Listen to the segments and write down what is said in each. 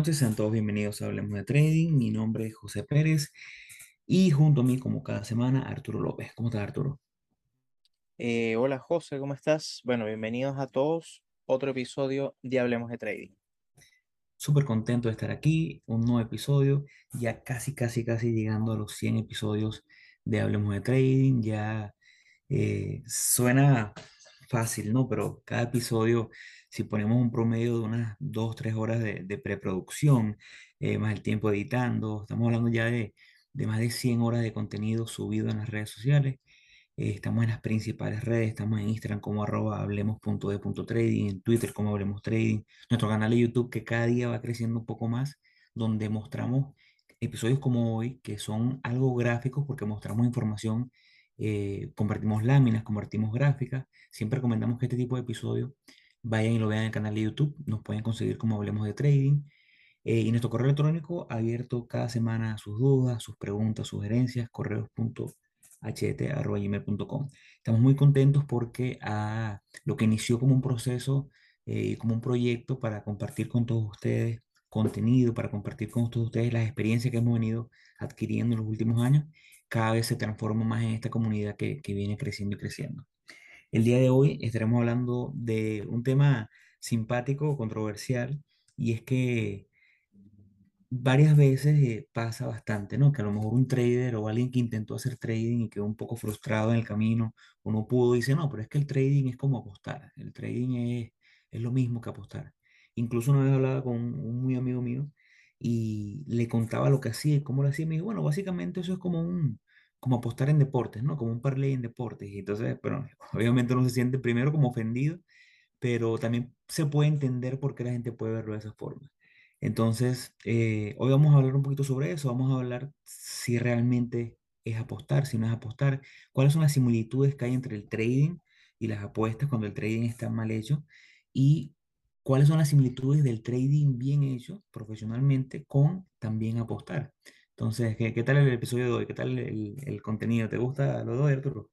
Noches, sean todos bienvenidos a Hablemos de Trading. Mi nombre es José Pérez y junto a mí, como cada semana, Arturo López. ¿Cómo estás, Arturo? Eh, hola José, ¿cómo estás? Bueno, bienvenidos a todos. Otro episodio de Hablemos de Trading. Súper contento de estar aquí, un nuevo episodio, ya casi, casi, casi llegando a los 100 episodios de Hablemos de Trading. Ya eh, suena fácil, ¿no? Pero cada episodio, si ponemos un promedio de unas 2, 3 horas de, de preproducción, eh, más el tiempo editando, estamos hablando ya de, de más de 100 horas de contenido subido en las redes sociales. Eh, estamos en las principales redes, estamos en Instagram como arroba hablemos.de.trading, en Twitter como hablemos trading, nuestro canal de YouTube que cada día va creciendo un poco más, donde mostramos episodios como hoy, que son algo gráficos porque mostramos información, eh, compartimos láminas, compartimos gráficas. Siempre recomendamos que este tipo de episodios vayan y lo vean en el canal de YouTube, nos pueden conseguir como hablemos de trading. Eh, y nuestro correo electrónico abierto cada semana a sus dudas, sus preguntas, sugerencias, correos.ht.gmail.com. Estamos muy contentos porque a lo que inició como un proceso y como un proyecto para compartir con todos ustedes contenido, para compartir con todos ustedes las experiencias que hemos venido adquiriendo en los últimos años, cada vez se transforma más en esta comunidad que, que viene creciendo y creciendo. El día de hoy estaremos hablando de un tema simpático, controversial, y es que varias veces eh, pasa bastante, ¿no? Que a lo mejor un trader o alguien que intentó hacer trading y quedó un poco frustrado en el camino o no pudo, dice, no, pero es que el trading es como apostar, el trading es, es lo mismo que apostar. Incluso una vez hablaba con un, muy amigo mío y le contaba lo que hacía y cómo lo hacía, y me dijo, bueno, básicamente eso es como un, como apostar en deportes, ¿no? Como un parlay en deportes. Y entonces, pero obviamente uno se siente primero como ofendido, pero también se puede entender por qué la gente puede verlo de esa forma. Entonces, eh, hoy vamos a hablar un poquito sobre eso, vamos a hablar si realmente es apostar, si no es apostar, cuáles son las similitudes que hay entre el trading y las apuestas cuando el trading está mal hecho y cuáles son las similitudes del trading bien hecho profesionalmente con también apostar. Entonces, ¿qué, qué tal el episodio de hoy? ¿Qué tal el, el contenido? ¿Te gusta lo de hoy, Arturo?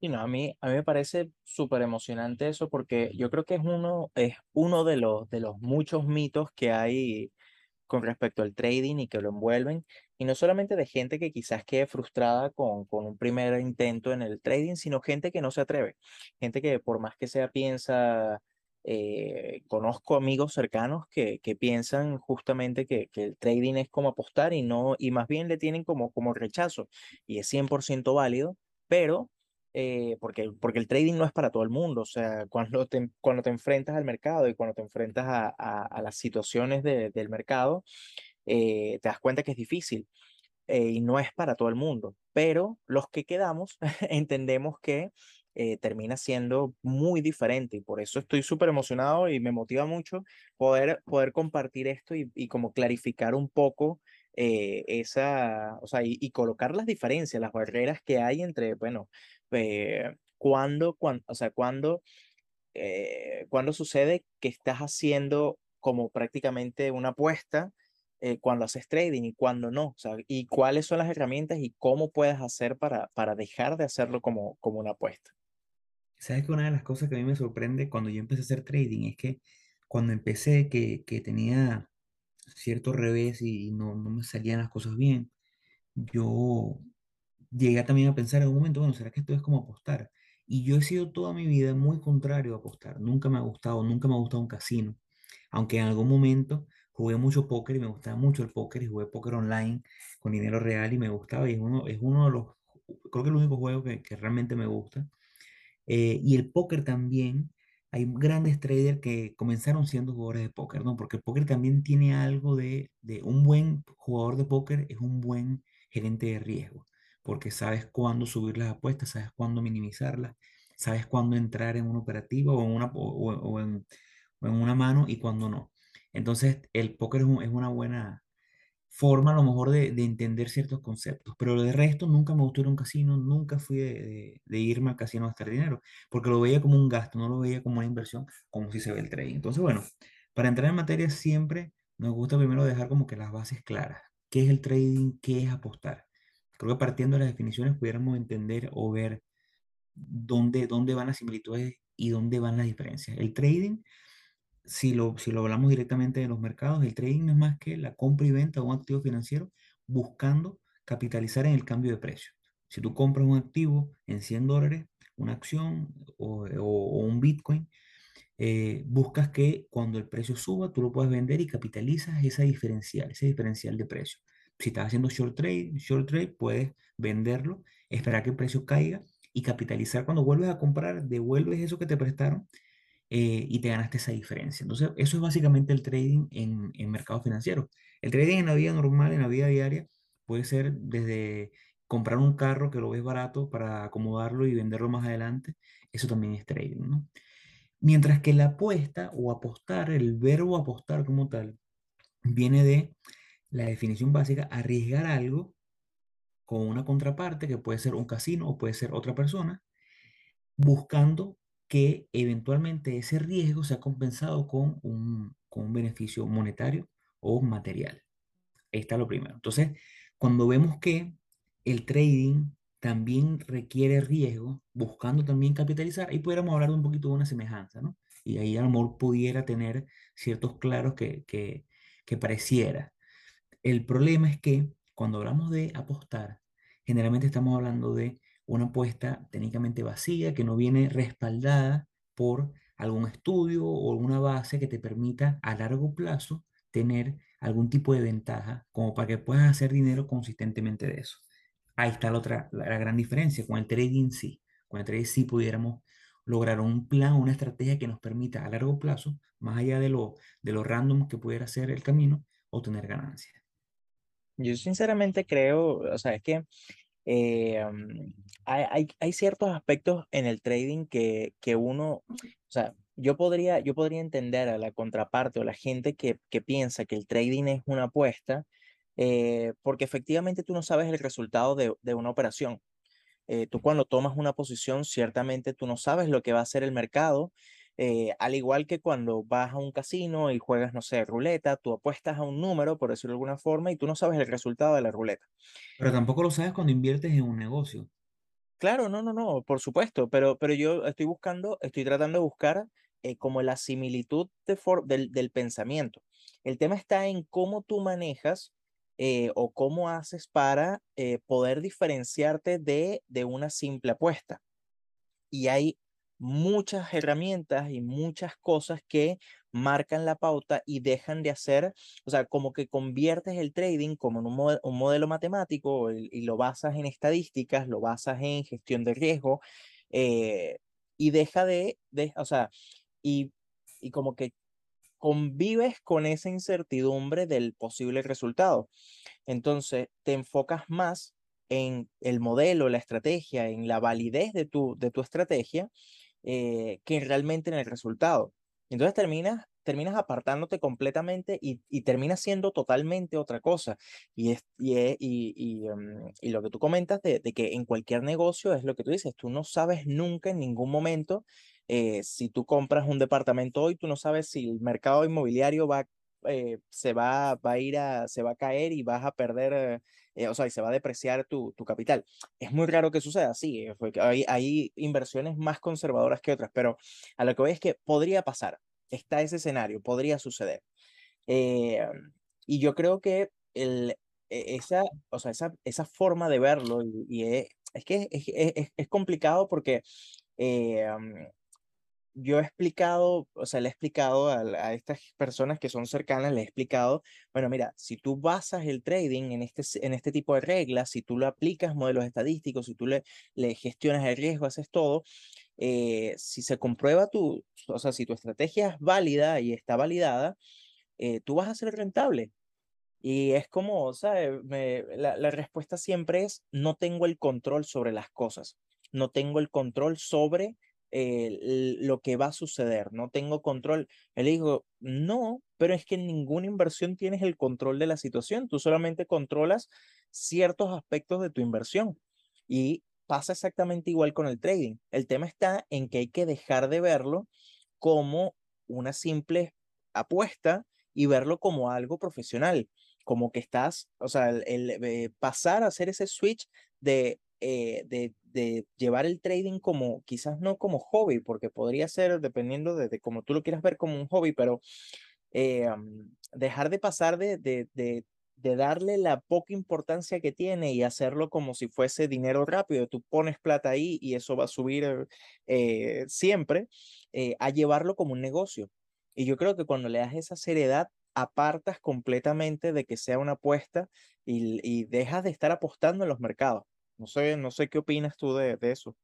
Y no, a mí, a mí me parece súper emocionante eso porque yo creo que es uno, es uno de los, de los muchos mitos que hay con respecto al trading y que lo envuelven. Y no solamente de gente que quizás quede frustrada con, con un primer intento en el trading, sino gente que no se atreve. Gente que por más que sea piensa, eh, conozco amigos cercanos que, que piensan justamente que, que el trading es como apostar y no, y más bien le tienen como, como rechazo. Y es 100% válido, pero eh, porque, porque el trading no es para todo el mundo, o sea, cuando te, cuando te enfrentas al mercado y cuando te enfrentas a, a, a las situaciones de, del mercado, eh, te das cuenta que es difícil eh, y no es para todo el mundo, pero los que quedamos entendemos que eh, termina siendo muy diferente y por eso estoy súper emocionado y me motiva mucho poder, poder compartir esto y, y como clarificar un poco eh, esa, o sea, y, y, colocar las diferencias, las barreras que hay entre, bueno, eh, cuando, cuando, o sea, cuando, eh, cuando sucede que estás haciendo como prácticamente una apuesta, eh, cuando haces trading y cuando no, o sea, y cuáles son las herramientas y cómo puedes hacer para, para dejar de hacerlo como, como una apuesta. ¿Sabes que una de las cosas que a mí me sorprende cuando yo empecé a hacer trading es que cuando empecé que, que tenía cierto revés y no, no me salían las cosas bien, yo llegué también a pensar en un momento, bueno, ¿será que esto es como apostar? Y yo he sido toda mi vida muy contrario a apostar. Nunca me ha gustado, nunca me ha gustado un casino. Aunque en algún momento jugué mucho póker y me gustaba mucho el póker y jugué póker online con dinero real y me gustaba y es uno, es uno de los, creo que el único juego que, que realmente me gusta. Eh, y el póker también, hay grandes traders que comenzaron siendo jugadores de póker, ¿no? Porque el póker también tiene algo de, de un buen jugador de póker, es un buen gerente de riesgo, porque sabes cuándo subir las apuestas, sabes cuándo minimizarlas, sabes cuándo entrar en una operativa o en una, o, en, en una mano y cuándo no. Entonces, el póker es una buena forma a lo mejor de, de entender ciertos conceptos, pero de resto nunca me gustó ir a un casino, nunca fui de, de- de irme al casino a gastar dinero, porque lo veía como un gasto, no lo veía como una inversión, como si se ve el trading. Entonces, bueno, para entrar en materia siempre nos gusta primero dejar como que las bases claras. ¿Qué es el trading? ¿Qué es apostar? Creo que partiendo de las definiciones pudiéramos entender o ver dónde, dónde van las similitudes y dónde van las diferencias. El trading si lo, si lo hablamos directamente de los mercados, el trading no es más que la compra y venta de un activo financiero buscando capitalizar en el cambio de precio. Si tú compras un activo en 100 dólares, una acción o, o un Bitcoin, eh, buscas que cuando el precio suba, tú lo puedas vender y capitalizas esa diferencial, ese diferencial de precio. Si estás haciendo short trade, short trade, puedes venderlo, esperar que el precio caiga y capitalizar. Cuando vuelves a comprar, devuelves eso que te prestaron eh, y te ganaste esa diferencia. Entonces, eso es básicamente el trading en, en mercados financieros. El trading en la vida normal, en la vida diaria, puede ser desde comprar un carro que lo ves barato para acomodarlo y venderlo más adelante. Eso también es trading, ¿no? Mientras que la apuesta o apostar, el verbo apostar como tal, viene de la definición básica, arriesgar algo con una contraparte que puede ser un casino o puede ser otra persona, buscando que eventualmente ese riesgo sea compensado con un, con un beneficio monetario o material. Ahí está lo primero. Entonces, cuando vemos que el trading también requiere riesgo, buscando también capitalizar, ahí pudiéramos hablar un poquito de una semejanza, ¿no? Y ahí a lo mejor pudiera tener ciertos claros que, que, que pareciera. El problema es que cuando hablamos de apostar, generalmente estamos hablando de una apuesta técnicamente vacía que no viene respaldada por algún estudio o alguna base que te permita a largo plazo tener algún tipo de ventaja como para que puedas hacer dinero consistentemente de eso. Ahí está la otra, la, gran diferencia. Con el trading sí. Con el trading sí pudiéramos lograr un plan, una estrategia que nos permita a largo plazo, más allá de lo, de lo random que pudiera ser el camino, obtener ganancias. Yo sinceramente creo, o sea, es que eh, mm, hay, hay, hay, ciertos aspectos en el trading que, que uno, o sea, yo podría, yo podría entender a la contraparte o la gente que, que piensa que el trading es una apuesta, eh, porque efectivamente tú no sabes el resultado de, de una operación. Eh, tú cuando tomas una posición, ciertamente tú no sabes lo que va a hacer el mercado, eh, al igual que cuando vas a un casino y juegas, no sé, ruleta, tú apuestas a un número, por decirlo de alguna forma, y tú no sabes el resultado de la ruleta. Pero tampoco lo sabes cuando inviertes en un negocio. Claro, no, no, no, por supuesto, pero, pero yo estoy buscando, estoy tratando de buscar como la similitud de del, del pensamiento. El tema está en cómo tú manejas eh, o cómo haces para eh, poder diferenciarte de, de una simple apuesta. Y hay muchas herramientas y muchas cosas que marcan la pauta y dejan de hacer, o sea, como que conviertes el trading como en un, modelo matemático y, y, lo basas en estadísticas, lo basas en gestión de riesgo eh, y deja de, de, o sea, y, y como que convives con esa incertidumbre del posible resultado. Entonces, te enfocas más en el modelo, la estrategia, en la validez de tu, de tu estrategia, eh, que realmente en el resultado. Entonces terminas, terminas apartándote completamente y, y terminas siendo totalmente otra cosa. Y, es, y, y, um, y lo que tú comentas de, de, que en cualquier negocio es lo que tú dices, tú no sabes nunca en ningún momento eh, si tú compras un departamento hoy, tú no sabes si el mercado inmobiliario va, eh, se va, va a ir a, se va a caer y vas a perder, eh, o sea, y se va a depreciar tu, tu capital. Es muy raro que suceda así, hay, hay inversiones más conservadoras que otras, pero a lo que voy es que podría pasar, está ese escenario, podría suceder. y yo creo que el, e, esa, o sea, esa, esa forma de verlo, y, es, es, que es, es, es complicado porque eh, yo he explicado, o sea, le he explicado a, a, estas personas que son cercanas, le he explicado, bueno, mira, si tú basas el trading en este, en este tipo de reglas, si tú lo aplicas modelos estadísticos, si tú le, le gestionas el riesgo, haces todo, eh, si se comprueba tu, o sea, si tu estrategia es válida y está validada, eh, tú vas a ser rentable. Y es como, o sea, la, la respuesta siempre es, no tengo el control sobre las cosas, no tengo el control sobre eh, lo que va a suceder, no tengo control. Él dijo, no, pero es que en ninguna inversión tienes el control de la situación, tú solamente controlas ciertos aspectos de tu inversión. Y pasa exactamente igual con el trading. El tema está en que hay que dejar de verlo como una simple apuesta y verlo como algo profesional, como que estás, o sea, el, eh, pasar a hacer ese switch de eh, de, de, llevar el trading como, quizás no como hobby, porque podría ser, dependiendo de, de cómo tú lo quieras ver como un hobby, pero eh, dejar de pasar de, de, de, darle la poca importancia que tiene y hacerlo como si fuese dinero rápido. Tú pones plata ahí y eso va a subir eh, siempre, a llevarlo como un negocio. Y yo creo que cuando le das esa seriedad, apartas completamente de que sea una apuesta y, y dejas de estar apostando en los mercados. No sé, no sé qué opinas tú de, de eso.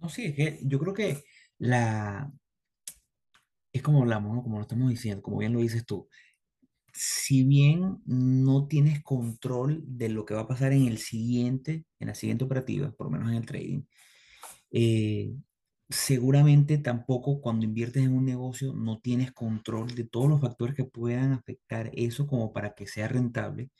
No, sí, es que yo creo que la, es como hablamos, ¿no? Como lo estamos diciendo, como bien lo dices tú. Si bien no tienes control de lo que va a pasar en el siguiente, en la siguiente operativa, por lo menos en el trading, eh, seguramente tampoco cuando inviertes en un negocio no tienes control de todos los factores que puedan afectar eso como para que sea rentable,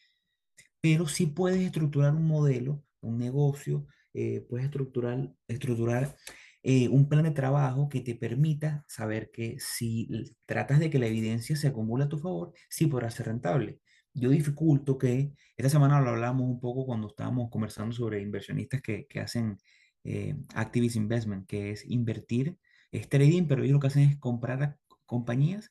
pero sí puedes estructurar un modelo, un negocio, eh, puedes estructurar, estructurar eh, un plan de trabajo que te permita saber que si tratas de que la evidencia se acumule a tu favor, sí podrá ser rentable. Yo dificulto que, esta semana lo hablamos un poco cuando estábamos conversando sobre inversionistas que, que hacen eh, activist investment, que es invertir, es trading, pero ellos lo que hacen es comprar compañías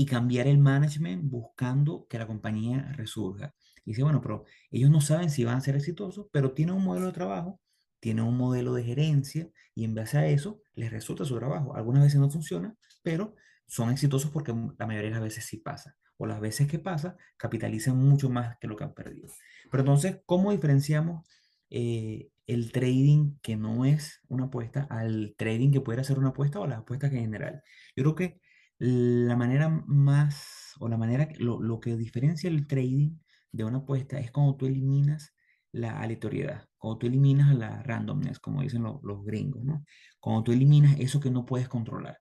y cambiar el management buscando que la compañía resurja. Y dice, bueno, pero ellos no saben si van a ser exitosos, pero tienen un modelo de trabajo, tienen un modelo de gerencia y en base a eso les resulta su trabajo. Algunas veces no funciona, pero son exitosos porque la mayoría de las veces sí pasa. O las veces que pasa, capitalizan mucho más que lo que han perdido. Pero entonces, ¿cómo diferenciamos eh, el trading que no es una apuesta al trading que pudiera ser una apuesta o las apuestas en general? Yo creo que la manera más, o la manera, lo, lo que diferencia el trading de una apuesta es cuando tú eliminas la aleatoriedad, cuando tú eliminas la randomness, como dicen lo- los gringos, ¿no? Cuando tú eliminas eso que no puedes controlar.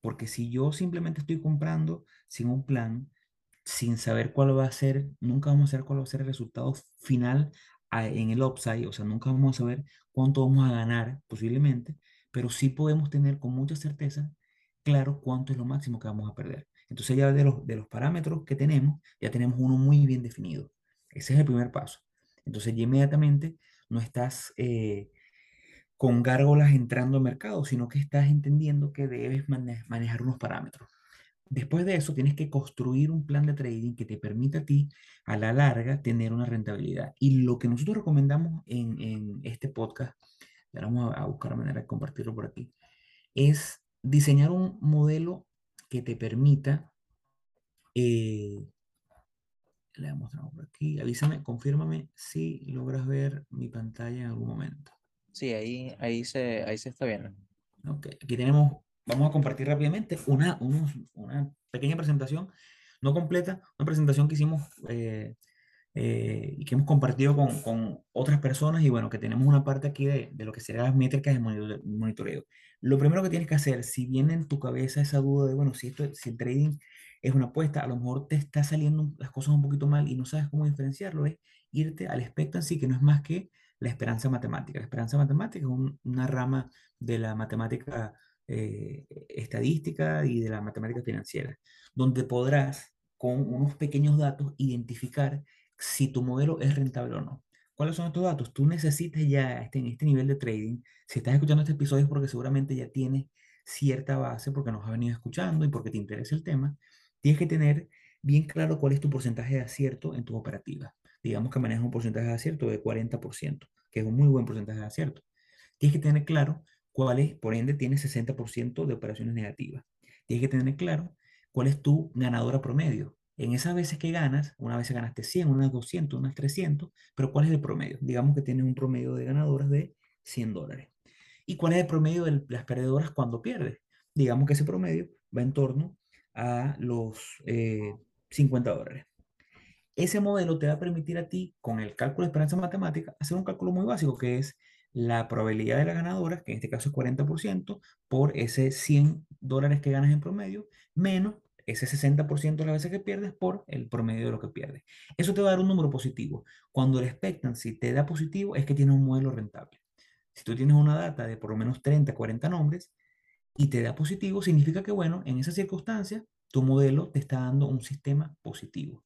Porque si yo simplemente estoy comprando sin un plan, sin saber cuál va a ser, nunca vamos a saber cuál va a ser el resultado final en el upside, o sea, nunca vamos a saber cuánto vamos a ganar posiblemente, pero sí podemos tener con mucha certeza claro cuánto es lo máximo que vamos a perder. Entonces ya de los, de los parámetros que tenemos, ya tenemos uno muy bien definido. Ese es el primer paso. Entonces ya inmediatamente no estás eh, con gárgolas entrando al mercado, sino que estás entendiendo que debes mane- manejar unos parámetros. Después de eso, tienes que construir un plan de trading que te permita a ti, a la larga, tener una rentabilidad. Y lo que nosotros recomendamos en, este podcast, y ahora vamos a, buscar manera de compartirlo por aquí, es diseñar un modelo que te permita, eh, le mostramos por aquí, avísame, confírmame si logras ver mi pantalla en algún momento. Sí, ahí, ahí, se, ahí se está viendo. Ok, aquí tenemos, vamos a compartir rápidamente una, una pequeña presentación, no completa, una presentación que hicimos eh, eh, y que hemos compartido con, con otras personas y bueno, que tenemos una parte aquí de, de lo que serán las métricas de monito- monitoreo. Lo primero que tienes que hacer, si viene en tu cabeza esa duda de, bueno, si, esto, si el trading es una apuesta, a lo mejor te está saliendo las cosas un poquito mal y no sabes cómo diferenciarlo, es irte al expectancy, que no es más que la esperanza matemática. La esperanza matemática es un- una rama de la matemática eh, estadística y de la matemática financiera, donde podrás con unos pequeños datos identificar si tu modelo es rentable o no. ¿Cuáles son estos datos? Tú necesitas ya este, en este nivel de trading, si estás escuchando este episodio es porque seguramente ya tienes cierta base, porque nos has venido escuchando y porque te interesa el tema, tienes que tener bien claro cuál es tu porcentaje de acierto en tus operativas. Digamos que manejas un porcentaje de acierto de 40%, que es un muy buen porcentaje de acierto. Tienes que tener claro cuál es, por ende, tienes 60% de operaciones negativas. Tienes que tener claro cuál es tu ganadora promedio. En esas veces que ganas, una vez ganaste 100, unas 200, unas 300, pero ¿cuál es el promedio? Digamos que tienes un promedio de ganadoras de 100 dólares. ¿Y cuál es el promedio de las perdedoras cuando pierdes? Digamos que ese promedio va en torno a los eh, 50 dólares. Ese modelo te va a permitir a ti, con el cálculo de esperanza matemática, hacer un cálculo muy básico que es la probabilidad de la ganadora, que en este caso es 40%, por ese 100 dólares que ganas en promedio, menos ese 60% de las veces que pierdes por el promedio de lo que pierdes. Eso te va a dar un número positivo. Cuando el expectancy te da positivo, es que tienes un modelo rentable. Si tú tienes una data de por lo menos 30, 40 nombres y te da positivo, significa que, bueno, en esas circunstancias, tu modelo te está dando un sistema positivo.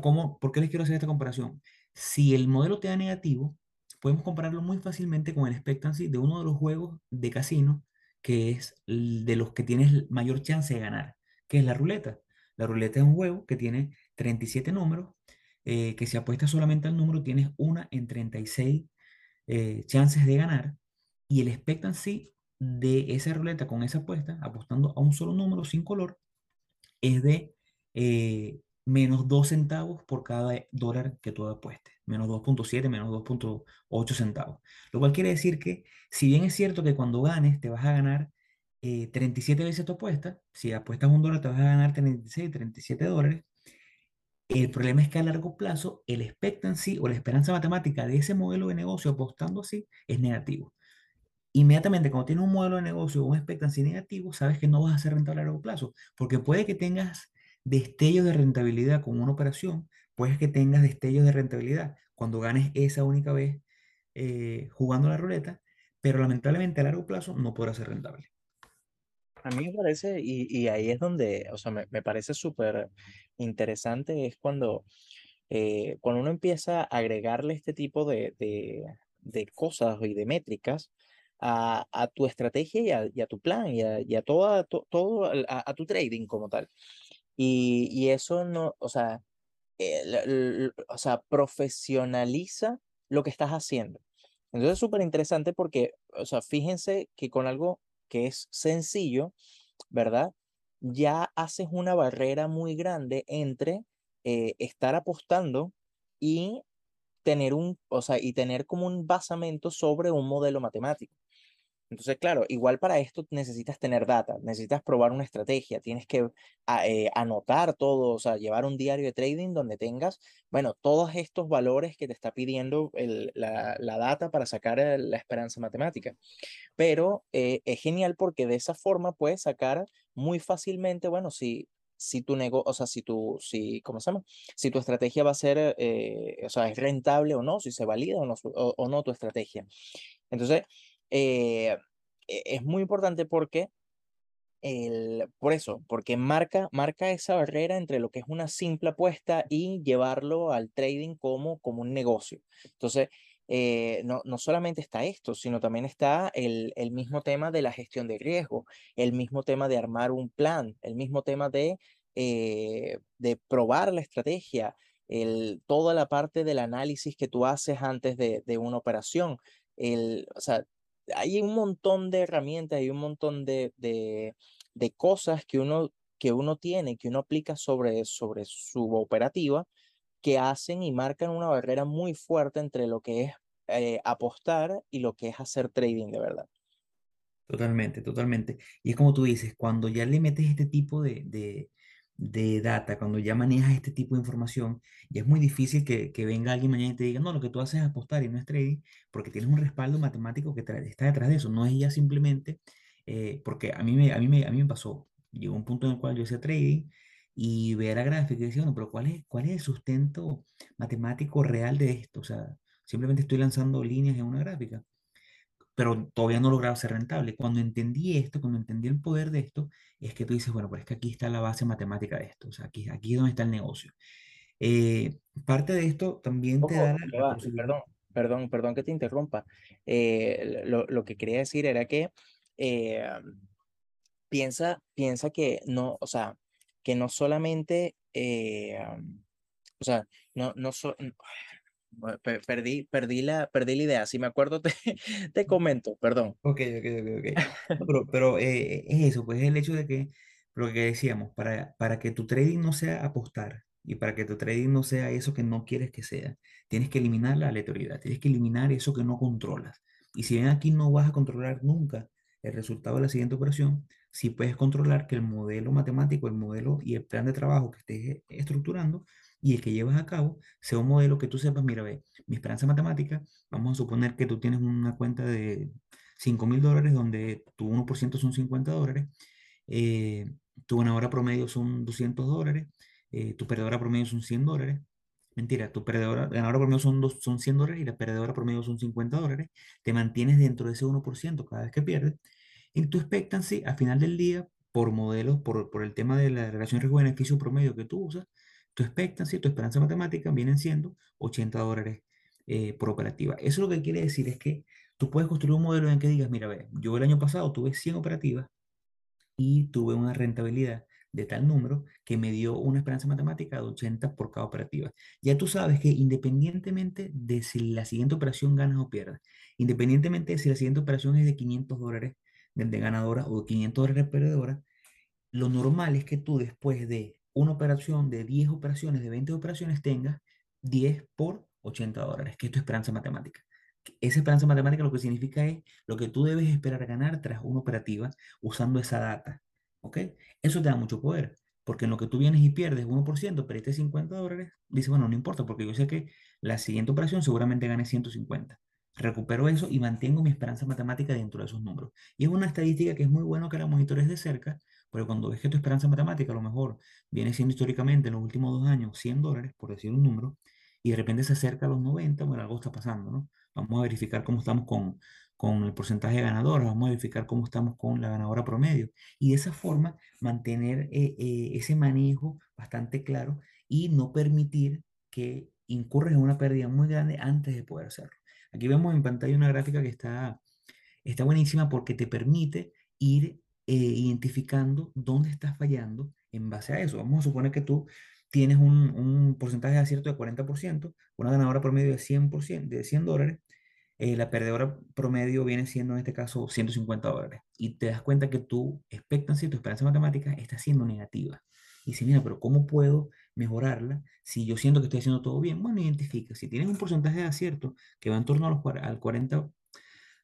¿Cómo, ¿Por qué les quiero hacer esta comparación? Si el modelo te da negativo, podemos compararlo muy fácilmente con el expectancy de uno de los juegos de casino, que es de los que tienes mayor chance de ganar, que es la ruleta. La ruleta es un juego que tiene 37 números, eh, que si apuestas solamente al número, tienes una en 36 eh, chances de ganar. Y el expectancy de esa ruleta con esa apuesta, apostando a un solo número sin color, es de eh, menos 2 centavos por cada dólar que tú apuestes, menos 2.7, menos 2.8 centavos. Lo cual quiere decir que, si bien es cierto que cuando ganes te vas a ganar 37 veces tu apuesta, si apuestas un dólar te vas a ganar 36, 37 dólares, el problema es que a largo plazo el expectancy o la esperanza matemática de ese modelo de negocio apostando así es negativo. Inmediatamente cuando tienes un modelo de negocio o un expectancy negativo, sabes que no vas a ser rentable a largo plazo, porque puede que tengas destellos de rentabilidad con una operación, puede que tengas destellos de rentabilidad cuando ganes esa única vez eh, jugando la ruleta, pero lamentablemente a largo plazo no podrá ser rentable. A mí me parece, y, y ahí es donde, o sea, me, me parece súper interesante, es cuando, eh, cuando uno empieza a agregarle este tipo de, de, de cosas y de métricas a, a tu estrategia y a, y a, tu plan y a, y a toda, to, todo, a, a, tu trading como tal. Y, y eso no, o sea, el, el, o sea, profesionaliza lo que estás haciendo. Entonces es súper interesante porque, o sea, fíjense que con algo que es sencillo, ¿verdad? Ya haces una barrera muy grande entre eh, estar apostando y tener un, o sea, y tener como un basamento sobre un modelo matemático. Entonces, claro, igual para esto necesitas tener data, necesitas probar una estrategia, tienes que eh, anotar todo, o sea, llevar un diario de trading donde tengas, bueno, todos estos valores que te está pidiendo el, la, la, data para sacar la esperanza matemática. Pero eh, es genial porque de esa forma puedes sacar muy fácilmente, bueno, si, si tu negocio, o sea, si tu, si, ¿cómo se llama? Si tu estrategia va a ser, eh, o sea, es rentable o no, si se valida o no, o, o no tu estrategia. Entonces, eh, e, es muy importante porque, el, por eso, porque marca, marca esa barrera entre lo que es una simple apuesta y llevarlo al trading como, como un negocio. Entonces, eh, no, no, solamente está esto, sino también está el, el, mismo tema de la gestión de riesgo, el mismo tema de armar un plan, el mismo tema de, eh, de probar la estrategia, el, toda la parte del análisis que tú haces antes de, de una operación. El, o sea, hay un montón de herramientas, hay un montón de, de, de, cosas que uno, que uno tiene, que uno aplica sobre, sobre su operativa, que hacen y marcan una barrera muy fuerte entre lo que es eh, apostar y lo que es hacer trading de verdad. Totalmente, totalmente. Y es como tú dices, cuando ya le metes este tipo de, de, de data, cuando ya manejas este tipo de información, ya es muy difícil que, que, venga alguien mañana y te diga, no, lo que tú haces es apostar y no es trading, porque tienes un respaldo matemático que está detrás de eso. No es ya simplemente, eh, porque a mí, me, a, mí me, a mí me pasó, llegó un punto en el cual yo hacía trading y veía la gráfica y decía, bueno, pero ¿cuál es, cuál es el sustento matemático real de esto? O sea, simplemente estoy lanzando líneas en una gráfica pero todavía no lograba ser rentable. Cuando entendí esto, cuando entendí el poder de esto, es que tú dices, bueno, pues es que aquí está la base matemática de esto, o sea, aquí, aquí es donde está el negocio. Eh, parte de esto también Ojo, te da la, va, Perdón, perdón, perdón que te interrumpa. Eh, lo, lo, que quería decir era que eh, piensa, piensa que no, o sea, que no solamente, eh, o sea, no, no, so, Perdí, perdí, la, perdí la idea. Si me acuerdo, te, te comento, perdón. Ok, ok, ok, ok. Pero pero eh, es eso, pues es el hecho de que, lo que decíamos, para, para que tu trading no sea apostar y para que tu trading no sea eso que no quieres que sea, tienes que eliminar la aleatoriedad, tienes que eliminar eso que no controlas. Y si bien aquí no vas a controlar nunca el resultado de la siguiente operación, sí puedes controlar que el modelo matemático, el modelo y el plan de trabajo que estés estructurando y el que llevas a cabo sea un modelo que tú sepas, mira, ve, mi esperanza matemática, vamos a suponer que tú tienes una cuenta de 5 mil dólares donde tu 1% son 50 dólares, eh, tu ganadora promedio son 200 dólares, eh, tu perdedora promedio son 100 dólares, mentira, tu perdedora, ganadora promedio son, dos, son 100 dólares y la perdedora promedio son 50 dólares, te mantienes dentro de ese 1% cada vez que pierdes, y tu expectancy al final del día, por modelos, por, por el tema de la relación riesgo-beneficio promedio que tú usas, tu expectancy, tu esperanza matemática vienen siendo 80 dólares eh, por operativa. Eso lo que quiere decir es que tú puedes construir un modelo en que digas, mira, ve, yo el año pasado tuve 100 operativas y tuve una rentabilidad de tal número que me dio una esperanza matemática de 80 por cada operativa. Ya tú sabes que independientemente de si la siguiente operación ganas o pierdas, independientemente de si la siguiente operación es de 500 dólares de ganadora o de 500 dólares perdedora, lo normal es que tú después de una operación, de 10 operaciones, de 20 operaciones, tengas 10 por 80 dólares, que es tu esperanza matemática. Esa esperanza matemática lo que significa es lo que tú debes esperar ganar tras una operativa usando esa data. ¿Ok? Eso te da mucho poder, porque en lo que tú vienes y pierdes 1%, perdiste 50 dólares, dice, bueno, no importa, porque yo sé que la siguiente operación seguramente gane 150. Recupero eso y mantengo mi esperanza matemática dentro de esos números. Y es una estadística que es muy bueno que la monitores de cerca, pero cuando ves que tu esperanza matemática a lo mejor viene siendo históricamente en los últimos dos años 100 dólares, por decir un número, y de repente se acerca a los 90, bueno, algo está pasando, ¿no? Vamos a verificar cómo estamos con, con el porcentaje de ganadores, vamos a verificar cómo estamos con la ganadora promedio. Y de esa forma mantener eh, eh, ese manejo bastante claro y no permitir que incurres en una pérdida muy grande antes de poder hacerlo. Aquí vemos en pantalla una gráfica que está, está buenísima porque te permite ir eh, identificando dónde estás fallando en base a eso. Vamos a suponer que tú tienes un, un porcentaje de acierto de 40%, una ganadora promedio de 100%, de 100 dólares, eh, la perdedora promedio viene siendo en este caso 150 dólares. Y te das cuenta que tu expectancia, tu esperanza matemática está siendo negativa. Y si mira, pero ¿cómo puedo mejorarla si yo siento que estoy haciendo todo bien? Bueno, identifica. Si tienes un porcentaje de acierto que va en torno a los, al 40%,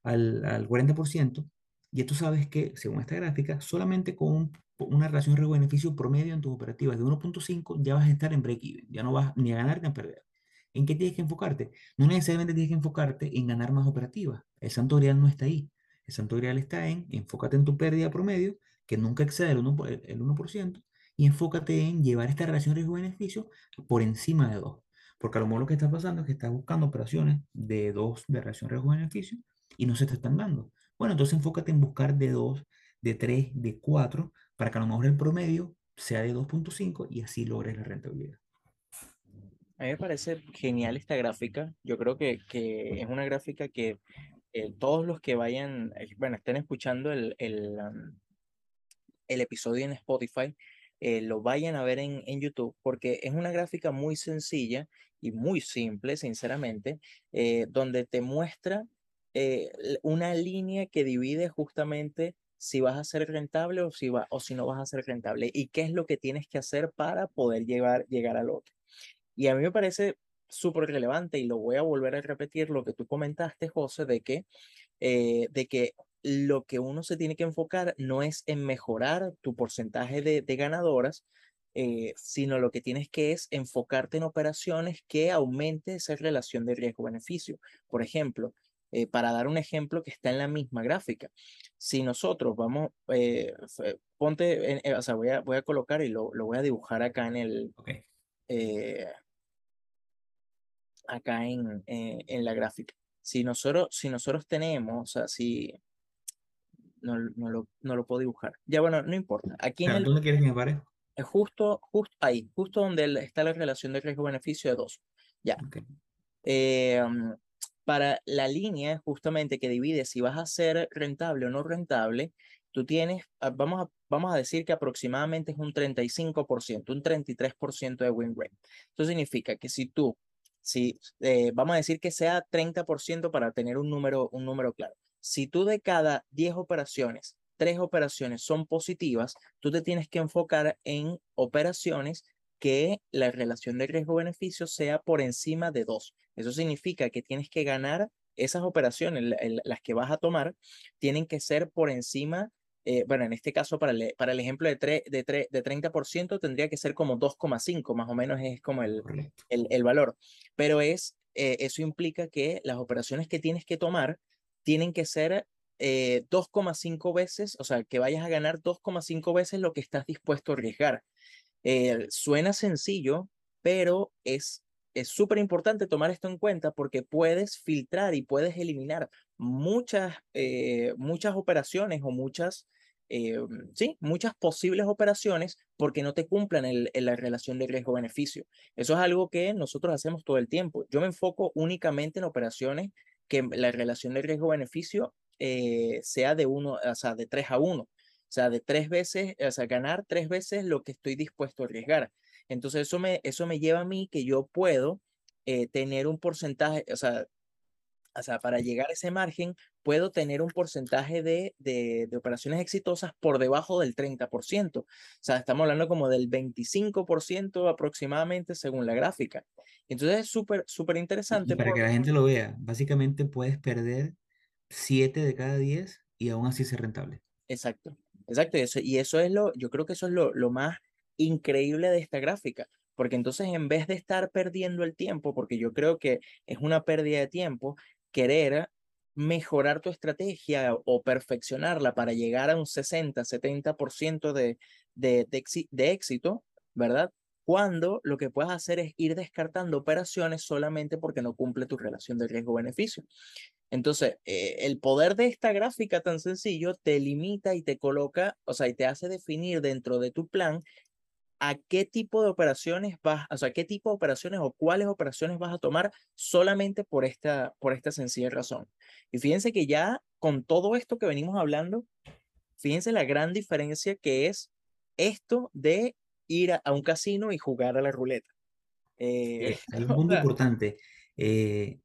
al, al 40%, ya tú sabes que, según esta gráfica, solamente con una relación riesgo-beneficio promedio en tus operativas de 1.5 ya vas a estar en break-even. Ya no vas ni a ganar ni a perder. ¿En qué tienes que enfocarte? No necesariamente tienes que enfocarte en ganar más operativas. El santo grial no está ahí. El santo grial está en enfócate en tu pérdida promedio, que nunca excede el 1%, el 1% y enfócate en llevar esta relación riesgo-beneficio por encima de 2. Porque a lo mejor lo que está pasando es que estás buscando operaciones de 2 de relación riesgo-beneficio y no se te están dando. Bueno, entonces enfócate en buscar de 2, de 3, de 4, para que a lo mejor el promedio sea de 2.5 y así logres la rentabilidad. A mí me parece genial esta gráfica. Yo creo que, que es una gráfica que eh, todos los que vayan, eh, bueno, estén escuchando el, el, el episodio en Spotify, eh, lo vayan a ver en, en, YouTube, porque es una gráfica muy sencilla y muy simple, sinceramente, donde te muestra una línea que divide justamente si vas a ser rentable o si, va, o si no vas a ser rentable y qué es lo que tienes que hacer para poder llegar, llegar al otro. Y a mí me parece súper relevante y lo voy a volver a repetir lo que tú comentaste, José, de que, eh, de que lo que uno se tiene que enfocar no es en mejorar tu porcentaje de, de ganadoras, eh, sino lo que tienes que es enfocarte en operaciones que aumente esa relación de riesgo-beneficio. Por ejemplo, eh, para dar un ejemplo que está en la misma gráfica, si nosotros vamos, ponte, o sea, voy a, voy a colocar y lo, lo voy a dibujar acá en el, okay acá en, eh, en la gráfica. Si nosotros, si nosotros tenemos, o sea, si... No, no, lo, no lo puedo dibujar. Ya bueno, no importa. Aquí en el, ¿Dónde quieres que me pare? Justo, justo ahí, justo donde está la relación de riesgo-beneficio de dos. Ya. Eh, um, para la línea justamente que divide si vas a ser rentable o no rentable, tú tienes, ah, vamos a, vamos a decir que aproximadamente es un 35%, un 33% de win rate. Eso significa que si tú si, eh, vamos a decir que sea 30% para tener un número, un número claro. Si tú de cada 10 operaciones, 3 operaciones son positivas, tú te tienes que enfocar en operaciones que la relación de riesgo-beneficio sea por encima de 2. Eso significa que tienes que ganar esas operaciones, las que vas a tomar, tienen que ser por encima eh, bueno, en este caso para el, para el ejemplo de, de, de 30% tendría que ser como 2,5, más o menos es como el, el, el valor. Pero es, eh, eso implica que las operaciones que tienes que tomar tienen que ser 2,5 eh, veces, o sea, que vayas a ganar 2,5 veces lo que estás dispuesto a arriesgar. Suena sencillo, pero es es súper importante tomar esto en cuenta porque puedes filtrar y puedes eliminar muchas, muchas operaciones o muchas eh, sí, muchas posibles operaciones porque no te cumplan el, la relación de riesgo-beneficio. Eso es algo que nosotros hacemos todo el tiempo. Yo me enfoco únicamente en operaciones que la relación de riesgo-beneficio eh, sea de uno, o sea, de 3 a 1. O sea, de tres veces, o sea, ganar tres veces lo que estoy dispuesto a arriesgar. Entonces, eso me, eso me lleva a mí que yo puedo eh, tener un porcentaje, o sea, o sea, para llegar a ese margen, puedo tener un porcentaje de, de, de, operaciones exitosas por debajo del 30%. O sea, estamos hablando como del 25% aproximadamente según la gráfica. Entonces es súper, súper interesante. Para que la gente lo vea, básicamente puedes perder 7 de cada 10 y aún así ser rentable. Exacto, exacto. Eso, y eso es lo, yo creo que eso es lo, lo más increíble de esta gráfica, porque entonces en vez de estar perdiendo el tiempo, porque yo creo que es una pérdida de tiempo, querer mejorar tu estrategia o perfeccionarla para llegar a un 60, 70% de, de, de, de éxito, ¿verdad? Cuando lo que puedes hacer es ir descartando operaciones solamente porque no cumple tu relación de riesgo-beneficio. Entonces, eh, el poder de esta gráfica tan sencillo te limita y te coloca, o sea, y te hace definir dentro de tu plan a qué tipo de operaciones vas, o sea, qué tipo de operaciones o cuáles operaciones vas a tomar solamente por esta, por esta sencilla razón. Y fíjense que ya con todo esto que venimos hablando, fíjense la gran diferencia que es esto de ir a, a un casino y jugar a la ruleta. Eh, Hay un punto importante. Eh,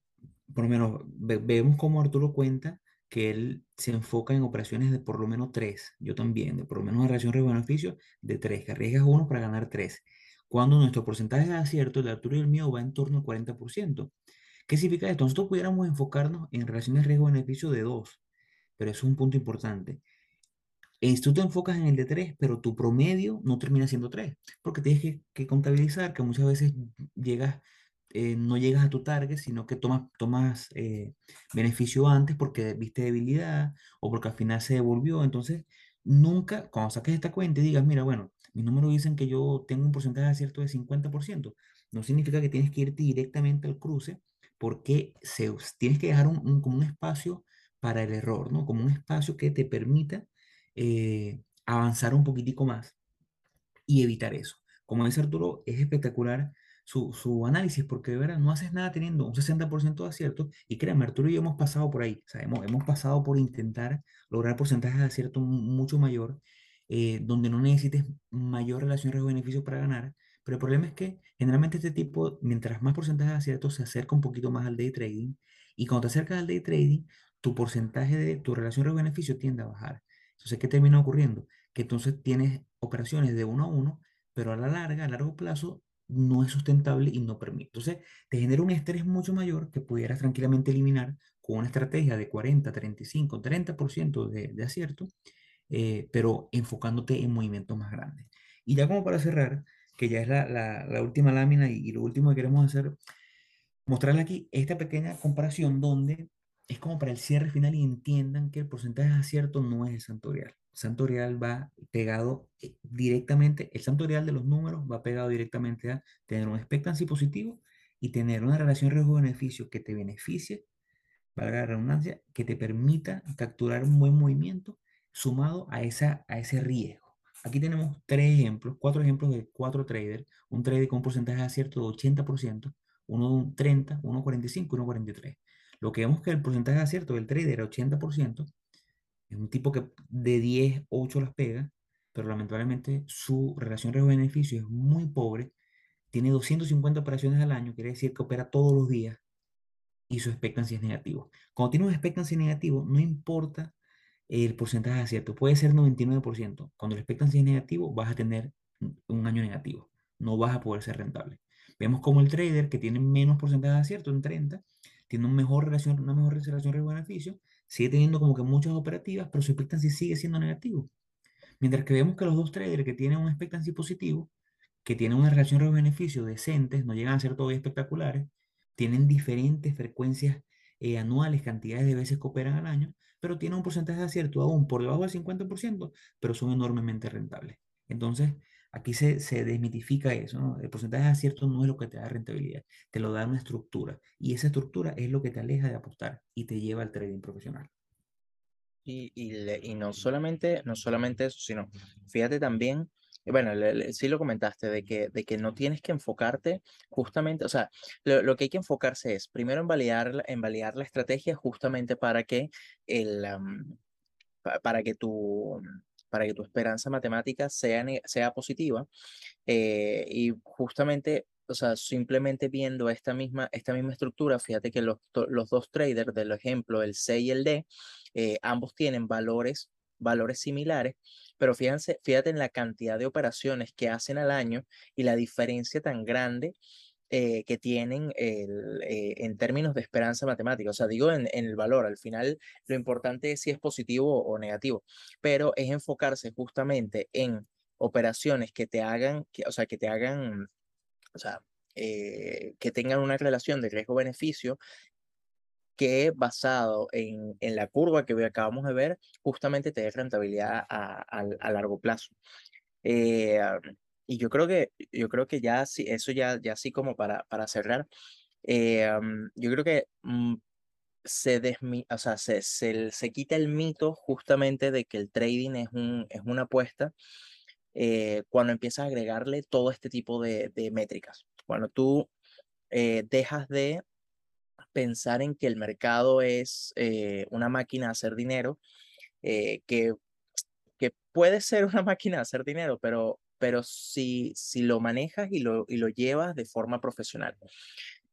por lo menos ve, vemos cómo Arturo cuenta que él se enfoca en operaciones de por lo menos tres, yo también, de por lo menos una relación riesgo-beneficio de tres, que arriesgas uno para ganar tres. Cuando nuestro porcentaje de acierto, el de Arturo y el mío, va en torno al 40%. ¿Qué significa esto? Nosotros pudiéramos enfocarnos en relaciones riesgo-beneficio de dos, pero eso es un punto importante. Y tú te enfocas en el de 3, pero tu promedio no termina siendo 3, porque tienes que, que contabilizar que muchas veces llegas eh, no llegas a tu target, sino que tomas, tomas eh, beneficio antes porque viste debilidad o porque al final se devolvió. Entonces, nunca, cuando saques esta cuenta y digas, mira, bueno, mis números dicen que yo tengo un porcentaje de acierto de 50%, no significa que tienes que irte directamente al cruce porque se, tienes que dejar un, un, como un espacio para el error, ¿no? Como un espacio que te permita eh, avanzar un poquitico más y evitar eso. Como dice Arturo, es espectacular su, su, análisis, porque de verdad no haces nada teniendo un 60% de acierto. Y créanme, Arturo y yo hemos pasado por ahí, hemos, hemos pasado por intentar lograr porcentajes de acierto mucho mayor, eh, donde no necesites mayor relación riesgo-beneficio para ganar. Pero el problema es que generalmente este tipo, mientras más porcentaje de acierto, se acerca un poquito más al day trading. Y cuando te acercas al day trading, tu porcentaje de tu relación riesgo-beneficio tiende a bajar. Entonces, ¿qué termina ocurriendo? Que entonces tienes operaciones de uno a uno, pero a la larga, a largo plazo, no es sustentable y no permite. Entonces, te genera un estrés mucho mayor que pudieras tranquilamente eliminar con una estrategia de 40, 35, 30% de, de acierto, eh, pero enfocándote en movimientos más grandes. Y ya como para cerrar, que ya es la, la, la última lámina y, y, lo último que queremos hacer, mostrarle aquí esta pequeña comparación donde es como para el cierre final y entiendan que el porcentaje de acierto no es el santorial santorial va pegado eh, directamente, el santorial de los números va pegado directamente a tener un expectancy positivo y tener una relación riesgo-beneficio que te beneficie, valga la redundancia, que te permita capturar un buen movimiento sumado a, esa, a ese riesgo. Aquí tenemos tres ejemplos, cuatro ejemplos de cuatro traders, un trader con un porcentaje de acierto de 80%, uno de un 30, uno 45 y uno 43. Lo que vemos que el porcentaje de acierto del trader era 80%, es un tipo que de 10, 8 las pega, pero lamentablemente su relación riesgo-beneficio es muy pobre. Tiene 250 operaciones al año, quiere decir que opera todos los días y su expectancia es negativo. Cuando tiene un expectancia negativo, no importa el porcentaje de acierto, puede ser 99%. Cuando el expectancia es negativo, vas a tener un año negativo, no vas a poder ser rentable. Vemos como el trader que tiene menos porcentaje de acierto, en 30, tiene una mejor relación, una mejor relación riesgo-beneficio sigue teniendo como que muchas operativas, pero su expectancy sigue siendo negativo. Mientras que vemos que los dos traders que tienen un expectancy positivo, que tienen una relación riesgo-beneficio decentes, no llegan a ser todavía espectaculares, tienen diferentes frecuencias eh, anuales, cantidades de veces que operan al año, pero tienen un porcentaje de acierto aún por debajo del 50%, pero son enormemente rentables. Entonces, aquí se, se desmitifica eso, ¿no? El porcentaje de acierto no es lo que te da rentabilidad, te lo da una estructura, y esa estructura es lo que te aleja de apostar y te lleva al trading profesional. Y, y, no solamente, no solamente eso, sino fíjate también, bueno, le- sí lo comentaste, de que, de que no tienes que enfocarte justamente, o sea, lo, lo que hay que enfocarse es primero en validar, en validar la estrategia justamente para que el, para que tu, para que tu esperanza matemática sea, sea positiva eh, y justamente, o sea, simplemente viendo esta misma, esta misma estructura, fíjate que los, los dos traders del ejemplo, el C y el D, eh, ambos tienen valores, valores similares, pero fíjense, fíjate en la cantidad de operaciones que hacen al año y la diferencia tan grande eh, que tienen el, eh, en términos de esperanza matemática. O sea, digo en, en el valor, al final lo importante es si es positivo o negativo, pero es enfocarse justamente en operaciones que te hagan, que, o sea, que te hagan, o sea, eh, que tengan una relación de riesgo-beneficio que basado en, en la curva que acabamos de ver, justamente te dé rentabilidad a, a, a largo plazo. Y yo creo que, yo creo que ya sí, eso ya, ya así como para, para cerrar, eh, um, yo creo que mm, se, desmi o sea, se, se, se quita el mito justamente de que el trading es, un, es una apuesta eh, cuando empiezas a agregarle todo este tipo de, de métricas. Cuando tú eh, dejas de pensar en que el mercado es eh, una máquina de hacer dinero, eh, que, que puede ser una máquina de hacer dinero, pero, pero si, si lo manejas y lo, y lo llevas de forma profesional.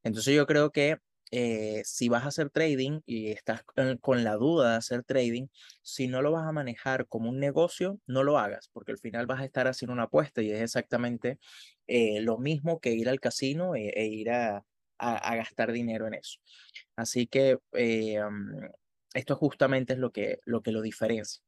Entonces yo creo que eh, si vas a hacer trading y estás con, la duda de hacer trading, si no lo vas a manejar como un negocio, no lo hagas, porque al final vas a estar haciendo una apuesta y es exactamente eh, lo mismo que ir al casino e, e ir a, gastar dinero en eso. Así que eh, um, esto justamente es lo que lo, que lo diferencia.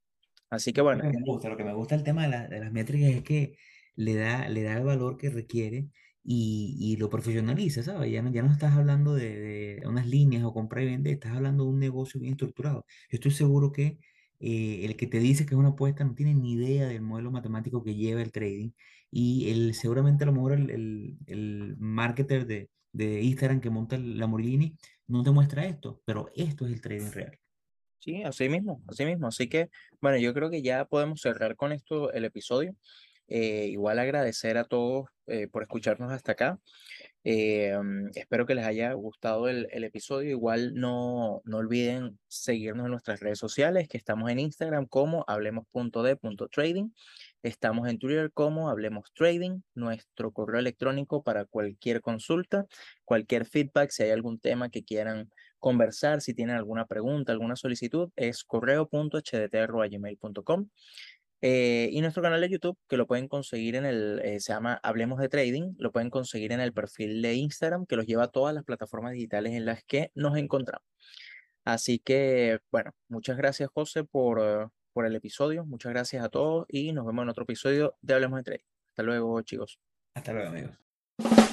Así que bueno. Lo que me gusta, lo que me gusta el tema de, la, de las métricas es que le da, le da el valor que requiere y, y lo profesionaliza, ¿sabes? Ya no, ya no estás hablando de, de unas líneas o compra y vende, estás hablando de un negocio bien estructurado. Yo estoy seguro que eh, el que te dice que es una apuesta no tiene ni idea del modelo matemático que lleva el trading y el, seguramente a lo mejor el, el, el marketer de, de Instagram que monta el Lamborghini no te muestra esto, pero esto es el trading real. Sí, así mismo, así mismo. Así que, bueno, yo creo que ya podemos cerrar con esto el episodio. Eh, igual agradecer a todos eh, por escucharnos hasta acá. Eh, um, espero que les haya gustado el, el, episodio. Igual no, no olviden seguirnos en nuestras redes sociales, que estamos en Instagram como hablemos.de.trading. Estamos en Twitter como Hablemos Trading, nuestro correo electrónico para cualquier consulta, cualquier feedback, si hay algún tema que quieran conversar, si tienen alguna pregunta, alguna solicitud, es correo.hdt.gmail.com. Eh, y nuestro canal de YouTube, que lo pueden conseguir en el, eh, se llama Hablemos de Trading, lo pueden conseguir en el perfil de Instagram, que los lleva a todas las plataformas digitales en las que nos encontramos. Así que, bueno, muchas gracias, José, por, por el episodio. Muchas gracias a todos y nos vemos en otro episodio de Hablemos de Trading. Hasta luego, chicos. Hasta luego, amigos.